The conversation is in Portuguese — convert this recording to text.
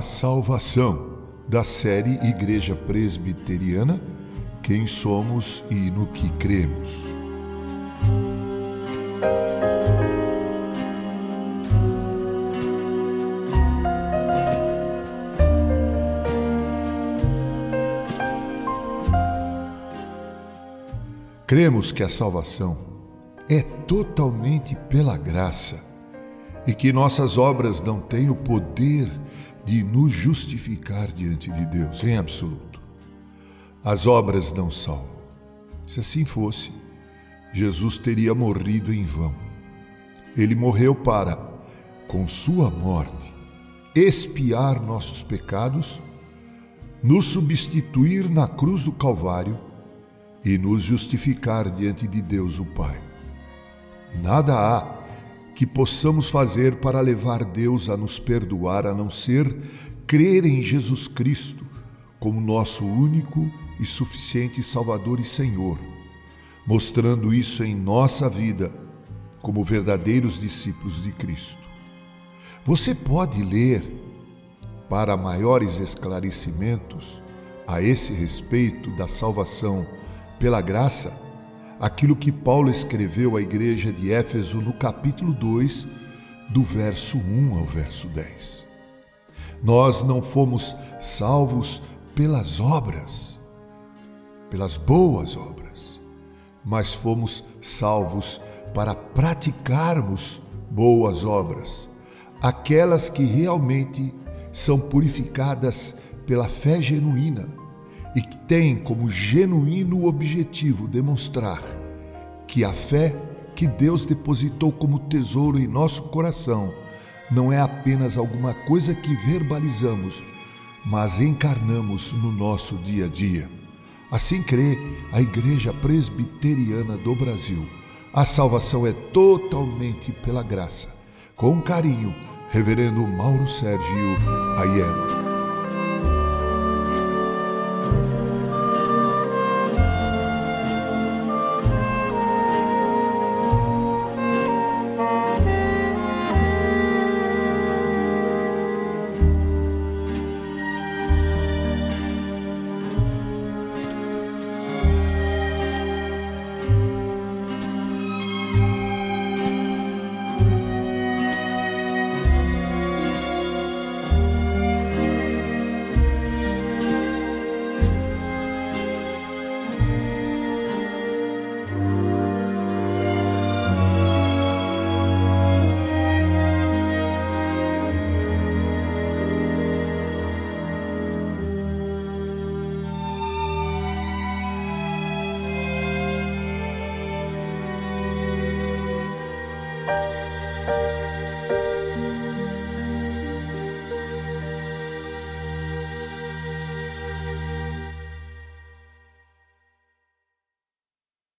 salvação, da série Igreja Presbiteriana, Quem Somos e no que Cremos. Cremos que a salvação é totalmente pela graça e que nossas obras não têm o poder de nos justificar diante de Deus, em absoluto. As obras não salvam. Se assim fosse, Jesus teria morrido em vão. Ele morreu para, com sua morte, expiar nossos pecados, nos substituir na cruz do Calvário e nos justificar diante de Deus o Pai. Nada há que possamos fazer para levar Deus a nos perdoar a não ser crer em Jesus Cristo como nosso único e suficiente Salvador e Senhor, mostrando isso em nossa vida como verdadeiros discípulos de Cristo. Você pode ler, para maiores esclarecimentos a esse respeito da salvação pela graça, aquilo que Paulo escreveu à igreja de Éfeso no capítulo 2, do verso 1 ao verso 10. Nós não fomos salvos pelas obras, pelas boas obras, mas fomos salvos para praticarmos boas obras, aquelas que realmente são purificadas pela fé genuína e que tem como genuíno objetivo demonstrar que a fé que Deus depositou como tesouro em nosso coração não é apenas alguma coisa que verbalizamos, mas encarnamos no nosso dia a dia. Assim crê a Igreja Presbiteriana do Brasil. A salvação é totalmente pela graça. Com carinho, Reverendo Mauro Sérgio Aiello.